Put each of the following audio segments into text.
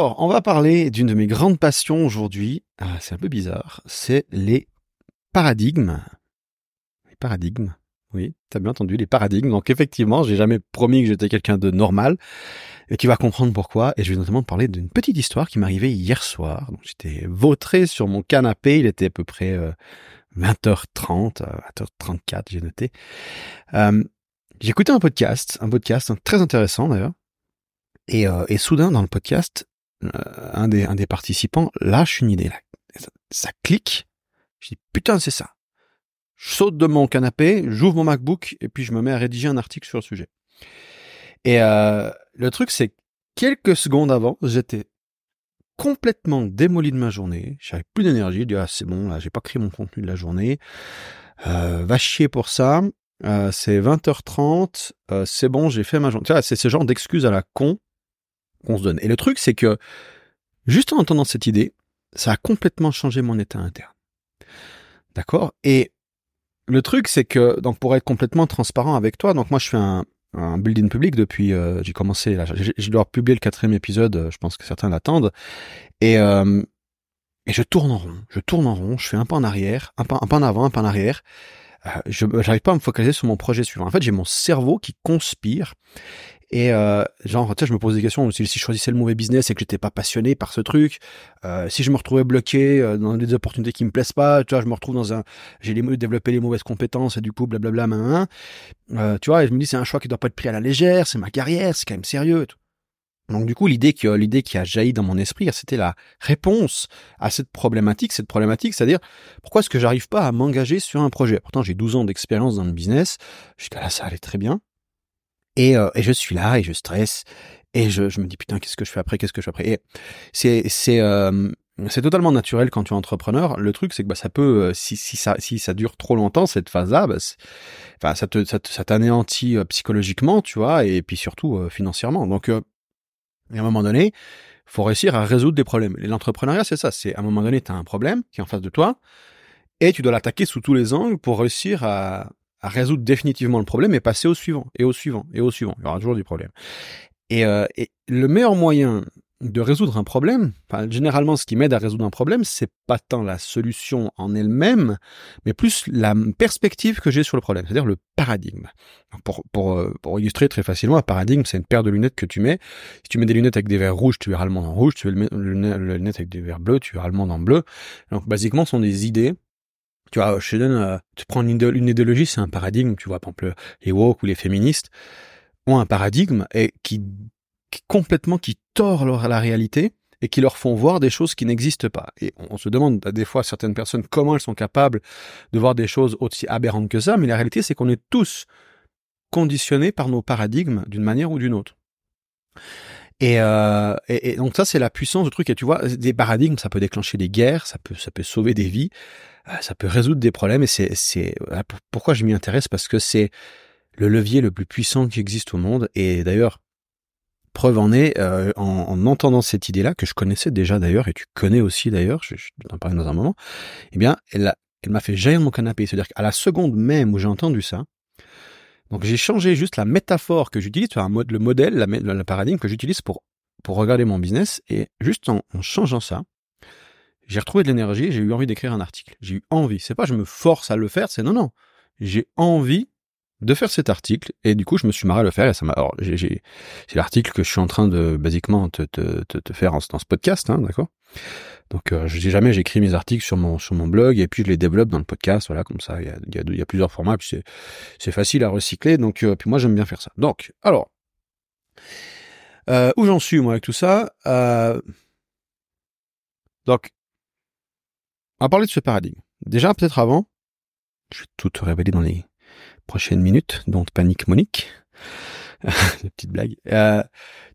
Alors, on va parler d'une de mes grandes passions aujourd'hui. Ah, c'est un peu bizarre. C'est les paradigmes. Les paradigmes. Oui, t'as bien entendu, les paradigmes. Donc effectivement, j'ai jamais promis que j'étais quelqu'un de normal. Et tu vas comprendre pourquoi. Et je vais notamment parler d'une petite histoire qui arrivée hier soir. Donc j'étais vautré sur mon canapé. Il était à peu près 20h30, euh, 20h34, euh, j'ai noté. Euh, J'écoutais un podcast, un podcast très intéressant d'ailleurs. Euh, et, soudain, dans le podcast, un, des, un des participants lâche une idée. Ça, clique. Je dis, putain, c'est ça je saute de mon canapé, j'ouvre mon MacBook et puis je me mets à rédiger un article sur le sujet. Et euh, le truc, c'est quelques secondes avant, j'étais complètement démoli de ma journée. J'avais plus d'énergie. Je dis ah c'est bon là, j'ai pas créé mon contenu de la journée. Euh, va chier pour ça. Euh, c'est 20h30. Euh, c'est bon, j'ai fait ma journée. C'est ce genre d'excuses à la con qu'on se donne. Et le truc, c'est que juste en entendant cette idée, ça a complètement changé mon état interne. D'accord? Et le truc, c'est que, donc pour être complètement transparent avec toi, donc moi je fais un, building public depuis, euh, j'ai commencé, là, je dois publier le quatrième épisode, euh, je pense que certains l'attendent, et, euh, et je tourne en rond, je tourne en rond, je fais un pas en arrière, un pas, un pas en avant, un pas en arrière, euh, je n'arrive pas à me focaliser sur mon projet suivant. En fait, j'ai mon cerveau qui conspire et euh, genre, tu sais, je me pose des questions. Si, je choisissais le mauvais business et que j'étais pas passionné par ce truc, euh, si je me retrouvais bloqué euh, dans des opportunités qui me plaisent pas, tu vois, je me retrouve dans un, j'ai développé les mauvaises compétences et du coup, blablabla, main, euh, tu vois, et je me dis c'est un choix qui doit pas être pris à la légère, c'est ma carrière, c'est quand même sérieux. tout. Donc du coup, l'idée qui, l'idée qui a jailli dans mon esprit, c'était la réponse à cette problématique. Cette problématique, c'est-à-dire pourquoi est-ce que j'arrive pas à m'engager sur un projet? Pourtant, j'ai 12 ans d'expérience dans le business. Jusqu'à là, ça allait très bien. Et, euh, et je suis là et je stresse et je, je me dis putain qu'est-ce que je fais après qu'est-ce que je fais après? Et c'est c'est euh, c'est totalement naturel quand tu es entrepreneur. Le truc, c'est que bah, ça peut, euh, si, si, ça, si ça dure trop longtemps, cette phase-là, bah, enfin, ça te, ça, t'anéantit psychologiquement, tu vois, et puis surtout financièrement. Donc, à un moment donné, faut réussir à résoudre des problèmes. L'entrepreneuriat, c'est ça. C'est à un moment donné, tu as un problème qui est en face de toi, et tu dois l'attaquer sous tous les angles pour réussir à, à résoudre définitivement le problème et passer au suivant, et au suivant, et au suivant. Il y aura toujours du problème. Et, euh, et le meilleur moyen de résoudre un problème, enfin, généralement ce qui m'aide à résoudre un problème, c'est pas tant la solution en elle-même, mais plus la perspective que j'ai sur le problème, c'est-à-dire le paradigme. Pour, pour, euh, pour illustrer très facilement, un paradigme, c'est une paire de lunettes que tu mets. Si tu mets des lunettes avec des verres rouges, tu verras le monde en rouge. Tu mets le, lunettes avec des verres bleus, tu verras le monde en bleu. Donc, basiquement, ce sont des idées tu vois, donne, euh, tu prends une, idéologie, c'est un paradigme, tu vois, par exemple, les woke ou les féministes ont un paradigme et qui, complètement, qui tord leur, la réalité et qui leur font voir des choses qui n'existent pas. Et on, se demande des fois certaines personnes comment elles sont capables de voir des choses aussi aberrantes que ça, mais la réalité c'est qu'on est tous conditionnés par nos paradigmes d'une manière ou d'une autre. Et, euh, et, et, donc ça c'est la puissance du truc. Et tu vois, des paradigmes, ça peut déclencher des guerres, ça peut, ça peut sauver des vies. Euh, ça peut résoudre des problèmes et c'est, c'est pourquoi je m'y intéresse? Parce que c'est le levier le plus puissant qui existe au monde et d'ailleurs preuve en est euh, en, en, entendant cette idée-là que je connaissais déjà d'ailleurs et tu connais aussi d'ailleurs, je, je t'en parler dans un moment. Eh bien, elle, elle m'a fait jaillir mon canapé, c'est-à-dire qu'à la seconde même où j'ai entendu ça, donc j'ai changé juste la métaphore que j'utilise, le modèle, la, le paradigme que j'utilise pour pour regarder mon business et juste en, en changeant ça, j'ai retrouvé de l'énergie, j'ai eu envie d'écrire un article. J'ai eu envie. C'est pas je me force à le faire, c'est non, non. J'ai envie de faire cet article et du coup je me suis marré à le faire et ça m'a alors j'ai, c'est l'article que je suis en train de basiquement te, te, te, te faire dans ce podcast hein, d'accord? Donc euh, je dis jamais j'écris mes articles sur mon sur mon blog et puis je les développe dans le podcast voilà comme ça il y a, il y a, il y a plusieurs formats puis c'est c'est facile à recycler donc euh, puis moi j'aime bien faire ça donc alors euh, où j'en suis moi avec tout ça? Euh, donc on va parler de ce paradigme. Déjà, peut-être avant, je vais tout te révéler dans les prochaines minutes, dont panique Monique. petite blague. Euh,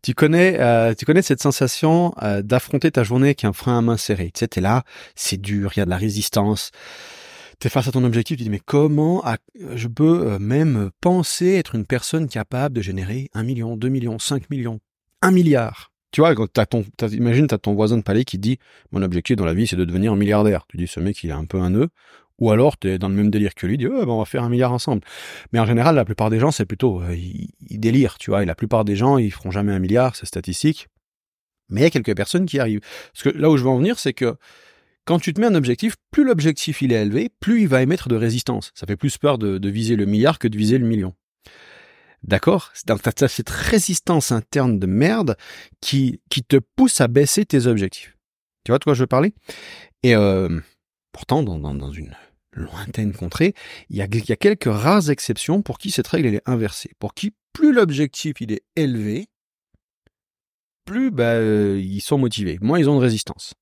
tu connais, euh, tu connais cette sensation euh, d'affronter ta journée avec un frein à main serré. Tu sais, t'es là, c'est dur, il y a de la résistance. T'es face à ton objectif, tu dis mais comment je peux euh, même penser être une personne capable de générer un million, deux millions, cinq millions, un milliard tu vois, quand t'as ton, t'as ton voisin de palais qui dit, mon objectif dans la vie, c'est de devenir milliardaire. Tu dis, ce mec, il a un peu un nœud. Ou alors, t'es dans le même délire que lui, dis, oh, ben, on va faire un milliard ensemble. Mais en général, la plupart des gens, c'est plutôt, euh, ils, délirent, tu vois. Et la plupart des gens, ils feront jamais un milliard, c'est statistique. Mais il y a quelques personnes qui arrivent. Parce que là où je veux en venir, c'est que quand tu te mets un objectif, plus l'objectif il est élevé, plus il va émettre de résistance. Ça fait plus peur de, viser le milliard que de viser le million. D'accord? Donc cette résistance interne de merde qui, qui te pousse à baisser tes objectifs. Tu vois de quoi je veux parler? Et euh, pourtant, dans, dans, une lointaine contrée, il y, a, quelques rares exceptions pour qui cette règle est inversée. Pour qui plus l'objectif il est élevé, plus bah, euh, ils sont motivés, moins ils ont de résistance.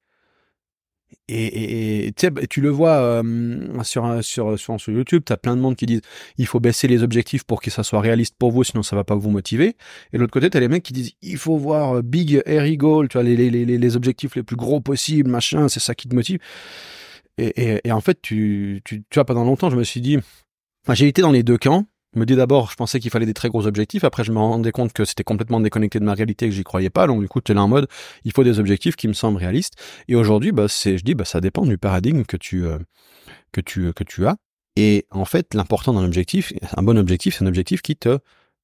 Et, et, bah, tu le vois euh, sur, sur, sur, YouTube, tu as plein de monde qui disent il faut baisser les objectifs pour que ça soit réaliste pour vous, sinon ça va pas vous motiver. Et de l'autre côté, tu as les mecs qui disent il faut voir euh, big airy goal, tu vois, les, les, les, les objectifs les plus gros possibles, machin, c'est ça qui te motive. Et, et, en fait, tu, tu, tu vois, pendant longtemps, je me suis dit, j'ai été dans les deux camps. Me dis d'abord, je pensais qu'il fallait des très gros objectifs. Après, je me rendais compte que c'était complètement déconnecté de ma réalité, que j'y croyais pas. Donc, du coup, tu es là en mode, il faut des objectifs qui me semblent réalistes. Et aujourd'hui, bah, c'est, je dis, bah, ça dépend du paradigme que tu, euh, que tu, que tu as. Et en fait, l'important d'un objectif, un bon objectif, c'est un objectif qui te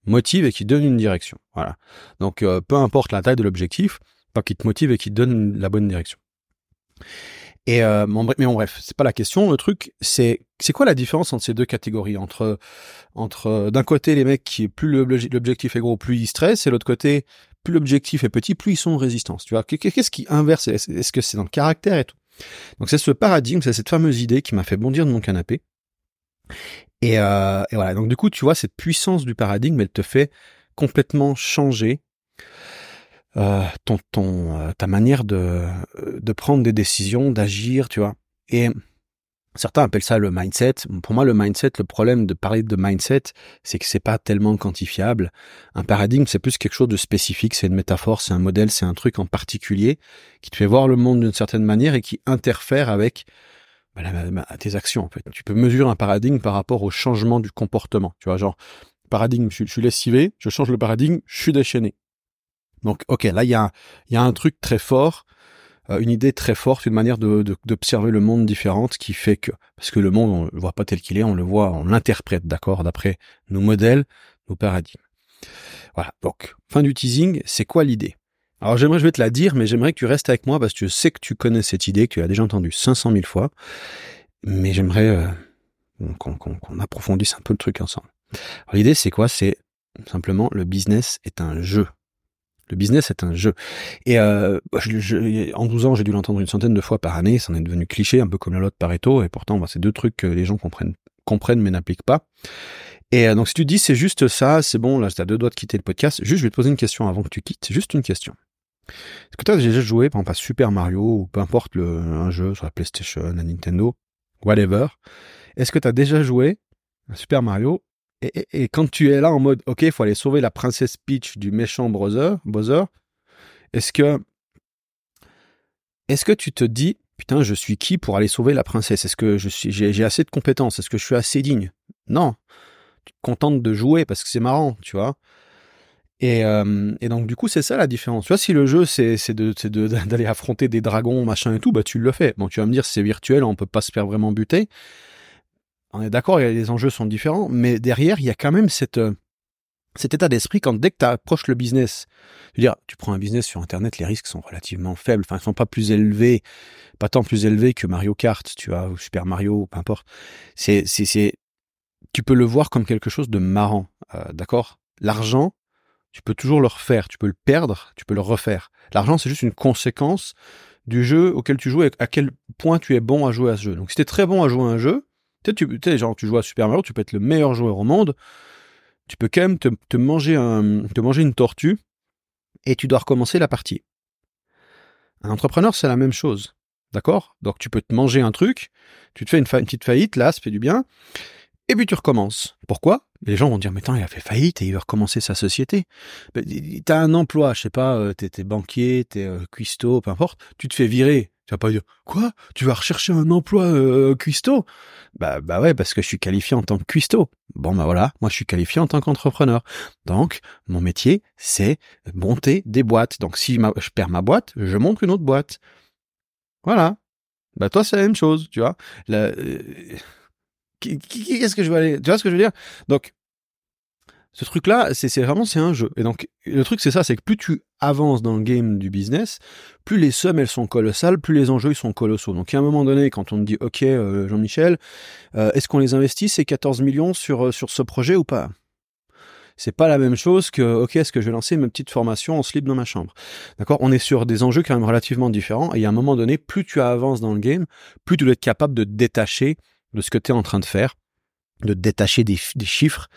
motive et qui donne une direction. Voilà. Donc, euh, peu importe la taille de l'objectif, pas qui te motive et qui te donne la bonne direction. Et euh, mais bon, bref, c'est pas la question. Le truc, c'est c'est quoi la différence entre ces deux catégories? Entre entre euh, d'un côté les mecs qui plus l'objectif est gros, plus ils stressent, et l'autre côté plus l'objectif est petit, plus ils sont en résistance. Tu vois Qu'est-ce qui inverse? Est-ce que c'est dans le caractère et tout? Donc c'est ce paradigme, c'est cette fameuse idée qui m'a fait bondir de mon canapé. Et, euh, et voilà. Donc du coup, tu vois cette puissance du paradigme, elle te fait complètement changer euh, ton, ton, euh, ta manière de, de prendre des décisions, d'agir, tu vois. Et certains appellent ça le mindset. Pour moi, le mindset, le problème de parler de mindset, c'est que c'est pas tellement quantifiable. Un paradigme, c'est plus quelque chose de spécifique, c'est une métaphore, c'est un modèle, c'est un truc en particulier qui te fait voir le monde d'une certaine manière et qui interfère avec bah, tes actions. En fait, tu peux mesurer un paradigme par rapport au changement du comportement. Tu vois, genre paradigme, je, je suis lessivé, je change le paradigme, je suis déchaîné. Donc, ok, là, il y a, y a un truc très fort, euh, une idée très forte, une manière de, d'observer le monde différente qui fait que, parce que le monde, on le voit pas tel qu'il est, on le voit, on l'interprète, d'accord, d'après nos modèles, nos paradigmes. Voilà. Donc, fin du teasing, c'est quoi l'idée? Alors, j'aimerais, je vais te la dire, mais j'aimerais que tu restes avec moi parce que je sais que tu connais cette idée, que tu as déjà entendue 500 000 fois, mais j'aimerais euh, qu'on, qu'on approfondisse un peu le truc ensemble. l'idée, c'est quoi? C'est simplement le business est un jeu. Le business est un jeu. Et euh, en 12 ans, j'ai dû l'entendre une centaine de fois par année. Ça en est devenu cliché, un peu comme la loi de Pareto. Et pourtant, c'est deux trucs que les gens comprennent, comprennent mais n'appliquent pas. Et euh, donc, si tu dis c'est juste ça, c'est bon, là, as deux doigts de quitter le podcast. Juste, je vais te poser une question avant que tu quittes. Juste une question. Est-ce que tu as déjà joué, par exemple, à Super Mario ou peu importe le, un jeu sur la PlayStation, la Nintendo, whatever Est-ce que tu as déjà joué à Super Mario et, quand tu es là en mode, ok, il faut aller sauver la princesse Peach du méchant Bowser, Bowser est-ce que, est-ce que tu te dis, putain, je suis qui pour aller sauver la princesse? Est-ce que j'ai, assez de compétences? Est-ce que je suis assez digne? Non. Tu te contentes de jouer parce que c'est marrant, tu vois? Et, euh, et, donc du coup c'est ça la différence. Tu vois si le jeu c'est c'est de de, d'aller affronter des dragons machin et tout bah tu le fais. Bon tu vas me dire c'est virtuel on peut pas se faire vraiment buter on est d'accord, les enjeux sont différents, mais derrière, il y a quand même cette, euh, cet état d'esprit quand dès que tu approches le business, je veux dire, tu prends un business sur Internet, les risques sont relativement faibles, enfin, ils sont pas plus élevés, pas tant plus élevés que Mario Kart, tu vois, ou Super Mario, peu importe. C'est, c'est, c'est, tu peux le voir comme quelque chose de marrant, euh, d'accord? L'argent, tu peux toujours le refaire, tu peux le perdre, tu peux le refaire. L'argent, c'est juste une conséquence du jeu auquel tu joues et à quel point tu es bon à jouer à ce jeu. Donc, si tu es très bon à jouer à un jeu, tu tu, joues à Super Mario, tu peux être le meilleur joueur au monde, tu peux quand même te manger une tortue et tu dois recommencer la partie. Un entrepreneur, c'est la même chose. D'accord? Donc tu peux te manger un truc, tu te fais une, petite faillite, là, ça fait du bien, et puis tu recommences. Pourquoi? Les gens vont dire, mais attends, il a fait faillite et il veut recommencer sa société. Ben, t'as un emploi, je sais pas, euh, t'es, es banquier, t'es euh, cuistot, peu importe, tu te fais virer. Tu vas pas dire quoi? Tu vas rechercher un emploi euh, cuistot? Bah bah ouais parce que je suis qualifié en tant que cuistot. Bon bah voilà, moi je suis qualifié en tant qu'entrepreneur. Donc mon métier c'est monter des boîtes. Donc si je perds ma boîte, je monte une autre boîte. Voilà. Bah toi c'est la même chose, tu vois. Euh, qu'est-ce que je veux aller Tu vois ce que je veux dire? Donc Ce truc-là, c'est vraiment c'est un jeu. Et donc le truc c'est ça, c'est que plus tu avances dans le game du business, plus les sommes elles sont colossales, plus les enjeux ils sont colossaux. Donc à un moment donné, quand on te dit OK euh, Jean-Michel, euh, est-ce qu'on les investit ces 14 millions sur euh, sur ce projet ou pas? C'est pas la même chose que OK, est-ce que je vais lancer ma petite formation en slip dans ma chambre? D'accord? On est sur des enjeux quand même relativement différents et à un moment donné, plus tu avances dans le game, plus tu dois être capable de détacher de ce que tu es en train de faire, de te détacher des, chiffres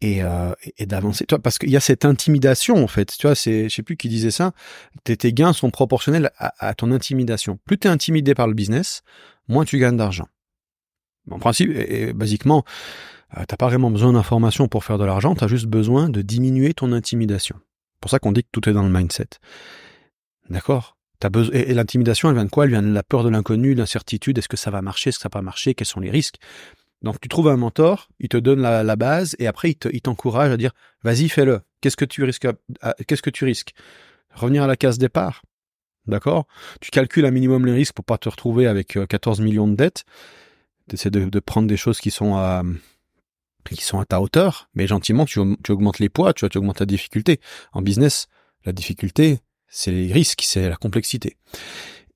et, euh, et d'avancer. Parce qu'il y a cette intimidation en fait. Tu vois, c'est, je sais plus qui disait ça. Tes, gains sont proportionnels à, ton intimidation. Plus tu es intimidé par le business, moins tu gagnes d'argent. En principe, et, basiquement, euh, t'as pas vraiment besoin d'informations pour faire de l'argent. T'as juste besoin de diminuer ton intimidation. C'est pour ça qu'on dit que tout est dans le mindset. D'accord? Besoin et, l'intimidation, elle vient de quoi? Elle vient de la peur de l'inconnu, de l'incertitude. Est-ce que ça va marcher? Est-ce que ça va pas marcher? Quels sont les risques? Donc tu trouves un mentor, il te donne la, base et après il t'encourage à dire vas-y fais-le. Qu'est-ce que tu risques Qu'est-ce que tu risques? Revenir à la case départ, d'accord? Tu calcules un minimum les risques pour pas te retrouver avec 14 euh, millions de dettes. Tu essaies de, prendre des choses qui sont à qui sont à ta hauteur, mais gentiment tu, augmentes les poids, tu, tu augmentes la difficulté. En business, la difficulté, c'est les risques, c'est la complexité.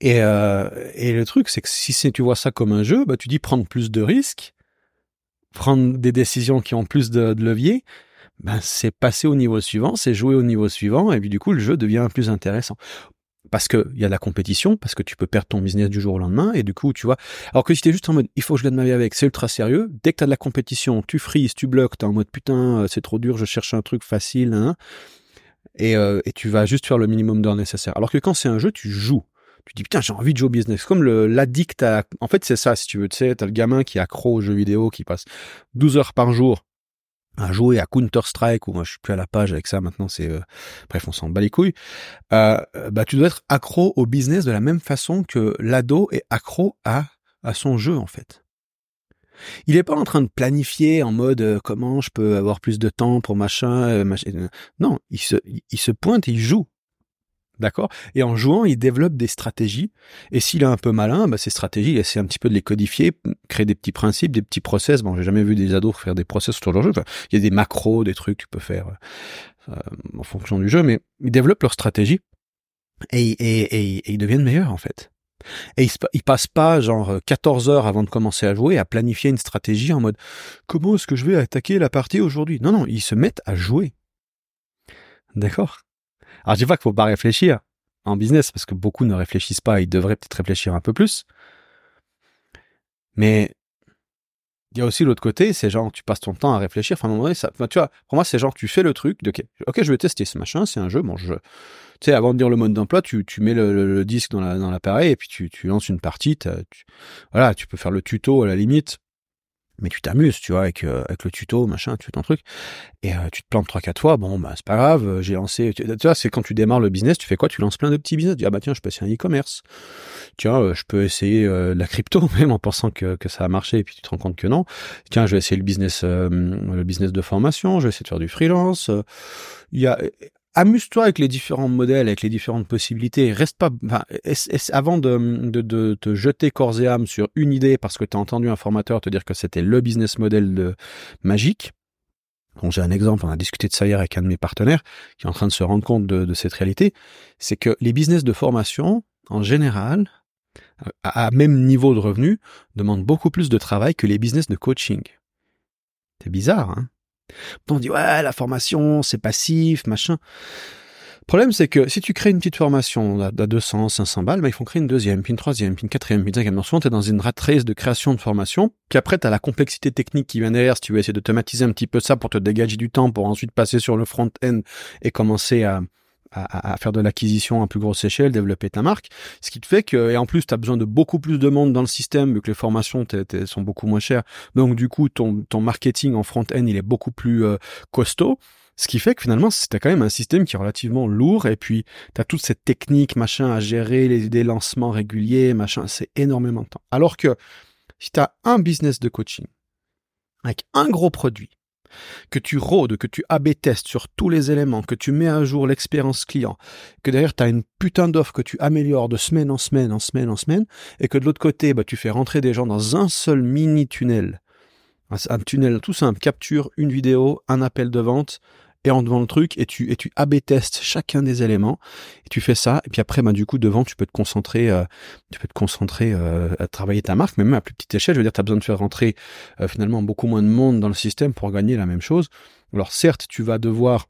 Et, euh, et le truc, c'est que si tu vois ça comme un jeu, bah, tu dis prendre plus de risques, prendre des décisions qui ont plus de, levier, ben c'est passer au niveau suivant, c'est jouer au niveau suivant, et puis du coup le jeu devient plus intéressant. Parce que il y a de la compétition, parce que tu peux perdre ton business du jour au lendemain, et du coup tu vois. Alors que si t'es juste en mode il faut que je gagne ma vie avec, c'est ultra sérieux. Dès que t'as de la compétition, tu frises, tu bloques, t'es en mode putain euh, c'est trop dur, je cherche un truc facile, hein, et, euh, et tu vas juste faire le minimum d'heures nécessaire. Alors que quand c'est un jeu, tu joues. Tu dis putain j'ai envie de jouer au business. Comme l'addict à en fait c'est ça si tu veux. Tu sais t'as le gamin qui accro aux jeux vidéo qui passe 12 heures par jour à jouer à Counter Strike ou moi je suis plus à la page avec ça maintenant c'est euh, bref on s'en bat les couilles. Euh, bah tu dois être accro au business de la même façon que l'ado est accro à à son jeu en fait il est pas en train de planifier en mode euh, comment je peux avoir plus de temps pour machin, euh, machin. non il se il se pointe et il joue D'accord? Et en jouant, il développe des stratégies. Et s'il est un peu malin, bah, ces stratégies, il essaie un petit peu de les codifier, créer des petits principes, des petits process. Bon, j'ai jamais vu des ados faire des process sur leur jeu. il y a des macros, des trucs que tu peux faire euh, en fonction du jeu, mais ils développent leur stratégie et, et, et, ils deviennent meilleurs, en fait. Et ils, ils passent pas genre 14 heures avant de commencer à jouer à planifier une stratégie en mode comment est-ce que je vais attaquer la partie aujourd'hui? Non, non, ils se mettent à jouer. D'accord? Alors, je dis pas qu'il faut pas réfléchir en business parce que beaucoup ne réfléchissent pas. Ils devraient peut-être réfléchir un peu plus. Mais il y a aussi l'autre côté, c'est genre tu passes ton temps à réfléchir. Enfin, à un moment donné, ça, tu vois, pour moi, c'est genre tu fais le truc de ok, je vais tester ce machin, c'est un jeu. Bon, je, tu sais, avant de dire le mode d'emploi, tu, tu mets le, disque dans la dans l'appareil et puis tu, tu lances une partie. Tu, voilà, tu peux faire le tuto à la limite mais tu t'amuses, tu vois, avec, euh, avec le tuto, machin, tu fais ton truc, et euh, tu te plantes trois quatre fois, bon, bah c'est pas grave, euh, j'ai lancé, tu, vois, c'est quand tu démarres le business, tu fais quoi? Tu lances plein de petits business, tu dis, ah bah tiens, je peux essayer un e-commerce, tiens, je peux essayer la crypto, même en pensant que, que ça a marché, et puis tu te rends compte que non, tiens, je vais essayer le business, le business de formation, je vais essayer de faire du freelance, il y a amuse-toi avec les différents modèles, avec les différentes possibilités. Reste pas, enfin, avant de, de, de, te jeter corps et âme sur une idée parce que tu as entendu un formateur te dire que c'était le business model de magique. Bon, j'ai un exemple, on a discuté de ça hier avec un de mes partenaires qui est en train de se rendre compte de, de cette réalité. C'est que les business de formation, en général, à même niveau de revenu, demandent beaucoup plus de travail que les business de coaching. C'est bizarre, hein? On dit ouais, la formation, c'est passif, machin. Le problème, c'est que si tu crées une petite formation à 200, 500 balles, bah, ils font créer une deuxième, puis une troisième, puis une quatrième, puis une cinquième. Souvent, tu es dans une rat race de création de formation, puis après, tu as la complexité technique qui vient derrière, si tu veux essayer d'automatiser un petit peu ça pour te dégager du temps, pour ensuite passer sur le front-end et commencer à, à, faire de l'acquisition à plus grosse échelle, développer ta marque. Ce qui te fait que, et en plus, tu as besoin de beaucoup plus de monde dans le système, vu que les formations sont beaucoup moins chères. Donc, du coup, ton, ton marketing en front-end, il est beaucoup plus euh, costaud. Ce qui fait que finalement, c'était quand même un système qui est relativement lourd. Et puis, tu as toute cette technique, machin, à gérer, les, des lancements réguliers, machin, c'est énormément de temps. Alors que si tu as un business de coaching avec un gros produit, que tu rôdes, que tu AB testes sur tous les éléments, que tu mets à jour l'expérience client, que derrière tu as une putain d'offre que tu améliores de semaine en semaine, en semaine en semaine, et que de l'autre côté, bah, tu fais rentrer des gens dans un seul mini tunnel. Un, tunnel tout simple, capture une vidéo, un appel de vente, et en devant le truc et tu et tu AB testes chacun des éléments et tu fais ça et puis après bah du coup devant tu peux te concentrer euh, tu peux te concentrer euh, à travailler ta marque mais même à plus petite échelle. Je veux dire tu as besoin de faire rentrer euh, finalement beaucoup moins de monde dans le système pour gagner la même chose. Alors certes tu vas devoir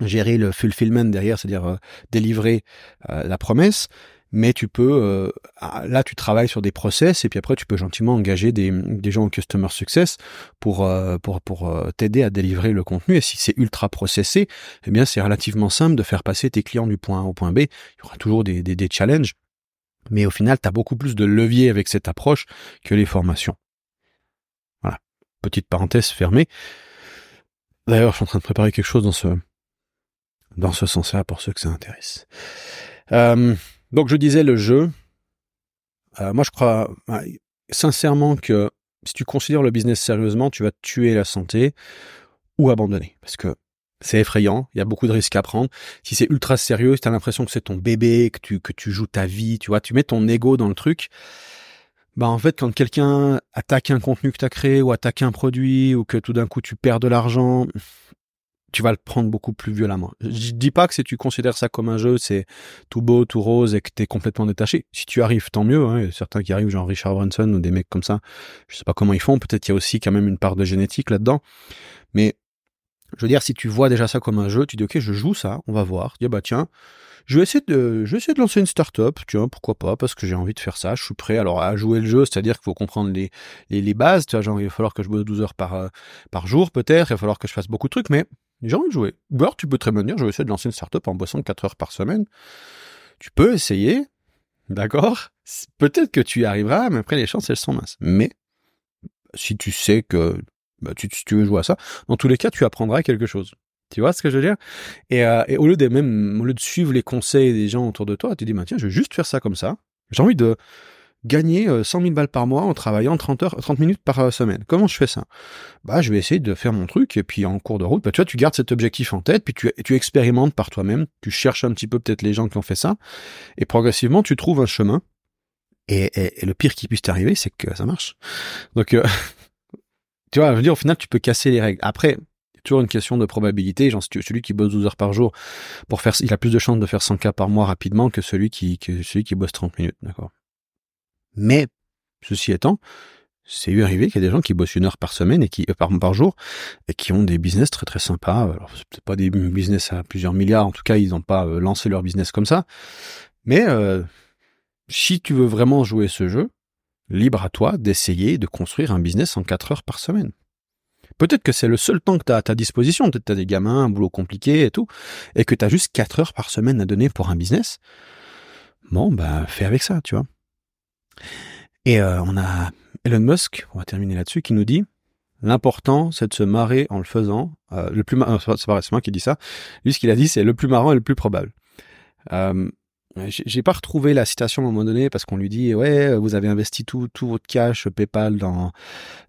gérer le fulfillment derrière c'est-à-dire délivrer la promesse mais tu peux, euh, ah, là tu travailles sur des process et puis après tu peux gentiment engager des, des gens en customer success pour euh, pour pour euh, t'aider à délivrer le contenu. Et si c'est ultra processé, eh bien c'est relativement simple de faire passer tes clients du point A au point B. Il y aura toujours des, des, des challenges, mais au final tu as beaucoup plus de levier avec cette approche que les formations. Voilà, petite parenthèse fermée. D'ailleurs, je suis en train de préparer quelque chose dans ce dans ce sens-là pour ceux que ça intéresse. Euh, donc je disais le jeu. Euh, moi je crois sincèrement que si tu considères le business sérieusement, tu vas tuer la santé ou abandonner. Parce que c'est effrayant, il y a beaucoup de risques à prendre. Si c'est ultra sérieux, si tu as l'impression que c'est ton bébé, que tu, que tu joues ta vie, tu vois, tu mets ton ego dans le truc, bah en fait quand quelqu'un attaque un contenu que tu as créé ou attaque un produit ou que tout d'un coup tu perds de l'argent, tu vas le prendre beaucoup plus violemment. Je dis pas que si tu considères ça comme un jeu, c'est tout beau, tout rose et que tu es complètement détaché. Si tu arrives, tant mieux. Hein. Il y a certains qui arrivent, genre Richard Branson ou des mecs comme ça. Je sais pas comment ils font. Peut-être qu'il y a aussi quand même une part de génétique là-dedans. Mais je veux dire, si tu vois déjà ça comme un jeu, tu dis ok, je joue ça, on va voir. Dis bah tiens, je vais essayer de, je vais essayer de lancer une start-up, tiens, pourquoi pas, parce que j'ai envie de faire ça, je suis prêt alors à jouer le jeu, c'est-à-dire qu'il faut comprendre les, les, les, bases, tu vois, genre il va falloir que je bosse 12 heures par, euh, par jour peut-être, il va falloir que je fasse beaucoup de trucs, mais j'ai envie de jouer. Ou alors tu peux très bien dire, je vais essayer de lancer une startup en bossant 4 heures par semaine. Tu peux essayer, d'accord? Peut-être que tu y arriveras, mais après les chances elles sont minces. Mais si tu sais que bah, tu, tu veux jouer à ça, dans tous les cas tu apprendras quelque chose. Tu vois ce que je veux dire? Et, euh, et, au lieu de même au lieu de suivre les conseils des gens autour de toi, tu dis bah tiens, je vais juste faire ça comme ça. J'ai envie de gagner 100 euh, 000 balles par mois en travaillant 30 heures, 30 minutes par euh, semaine. Comment je fais ça? Bah, je vais essayer de faire mon truc et puis en cours de route, bah, tu vois, tu gardes cet objectif en tête, puis tu, tu expérimentes par toi-même, tu cherches un petit peu peut-être les gens qui ont fait ça, et progressivement tu trouves un chemin. Et, et, le pire qui puisse t'arriver, c'est que ça marche. Donc, euh, tu vois, je veux dire, au final, tu peux casser les règles. Après, toujours une question de probabilité. Genre, celui qui bosse 12 heures par jour pour faire, il a plus de chances de faire 100 cas par mois rapidement que celui qui, que celui qui bosse 30 minutes, d'accord? Mais, ceci étant, c'est eu arrivé qu'il y a des gens qui bossent une heure par semaine et qui euh, par, jour et qui ont des business très très sympas. Alors c'est pas des business à plusieurs milliards, en tout cas ils n'ont pas euh, lancé leur business comme ça. Mais euh, si tu veux vraiment jouer ce jeu, libre à toi d'essayer de construire un business en 4 heures par semaine. Peut-être que c'est le seul temps que tu as à ta disposition. Peut-être tu as des gamins, un boulot compliqué et tout, et que tu as juste 4 heures par semaine à donner pour un business. Bon, ben fais avec ça, tu vois. Et euh, on a Elon Musk, on va terminer là-dessus, qui nous dit l'important, c'est de se marrer en le faisant. Euh, le plus, c'est moi qui dis ça. Lui, ce qu'il a dit, c'est le plus marrant et le plus probable. Euh, j'ai pas retrouvé la citation à un moment donné parce qu'on lui dit ouais vous avez investi tout tout votre cash PayPal dans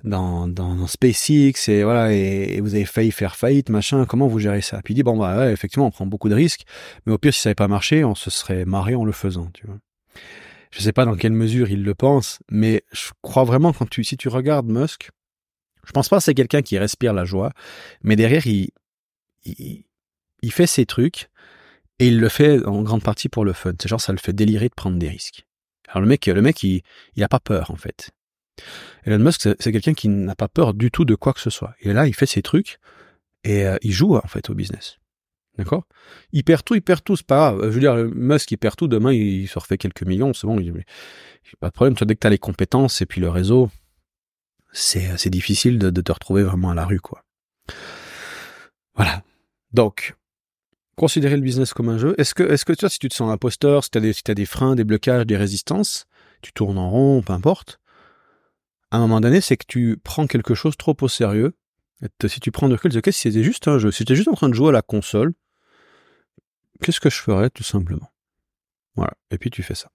dans SpaceX et voilà et, vous avez failli faire faillite machin comment vous gérez ça? Puis il dit bon bah effectivement on prend beaucoup de risques mais au pire si ça n'avait pas marché on se serait marré en le faisant tu vois je sais pas dans quelle mesure il le pense, mais je crois vraiment quand tu, si tu regardes Musk, je pense pas que c'est quelqu'un qui respire la joie, mais derrière il, il, il, fait ses trucs et il le fait en grande partie pour le fun. C'est genre ça le fait délirer de prendre des risques. Alors le mec, le mec, il, il a pas peur en fait. Elon Musk, c'est quelqu'un qui n'a pas peur du tout de quoi que ce soit. Et là, il fait ses trucs et euh, il joue en fait au business. D'accord? Il perd tout, il perd tout, c'est pas grave. Je veux dire, Musk, il perd tout, demain, il se refait quelques millions, c'est bon, il, pas de problème. Tu dès que tu as les compétences et puis le réseau, c'est, c'est difficile de, te retrouver vraiment à la rue, quoi. Voilà. Donc, considérer le business comme un jeu. Est-ce que, est-ce que tu vois, si tu te sens imposteur, si tu as si as des freins, des blocages, des résistances, tu tournes en rond, peu importe, à un moment donné, c'est que tu prends quelque chose trop au sérieux si tu prends de recul, ok, si c'était juste un jeu, si j'étais juste en train de jouer à la console, qu'est-ce que je ferais tout simplement? Voilà, et puis tu fais ça.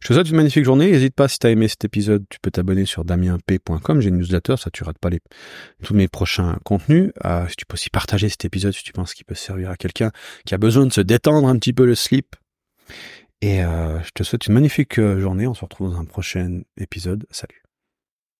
Je te souhaite une magnifique journée. N'hésite pas, si tu as aimé cet épisode, tu peux t'abonner sur damienp.com. J'ai une newsletter, ça tu rates pas les, tous mes prochains contenus. Euh, tu peux aussi partager cet épisode si tu penses qu'il peut servir à quelqu'un qui a besoin de se détendre un petit peu le slip. Et euh, je te souhaite une magnifique euh, journée. On se retrouve dans un prochain épisode. Salut.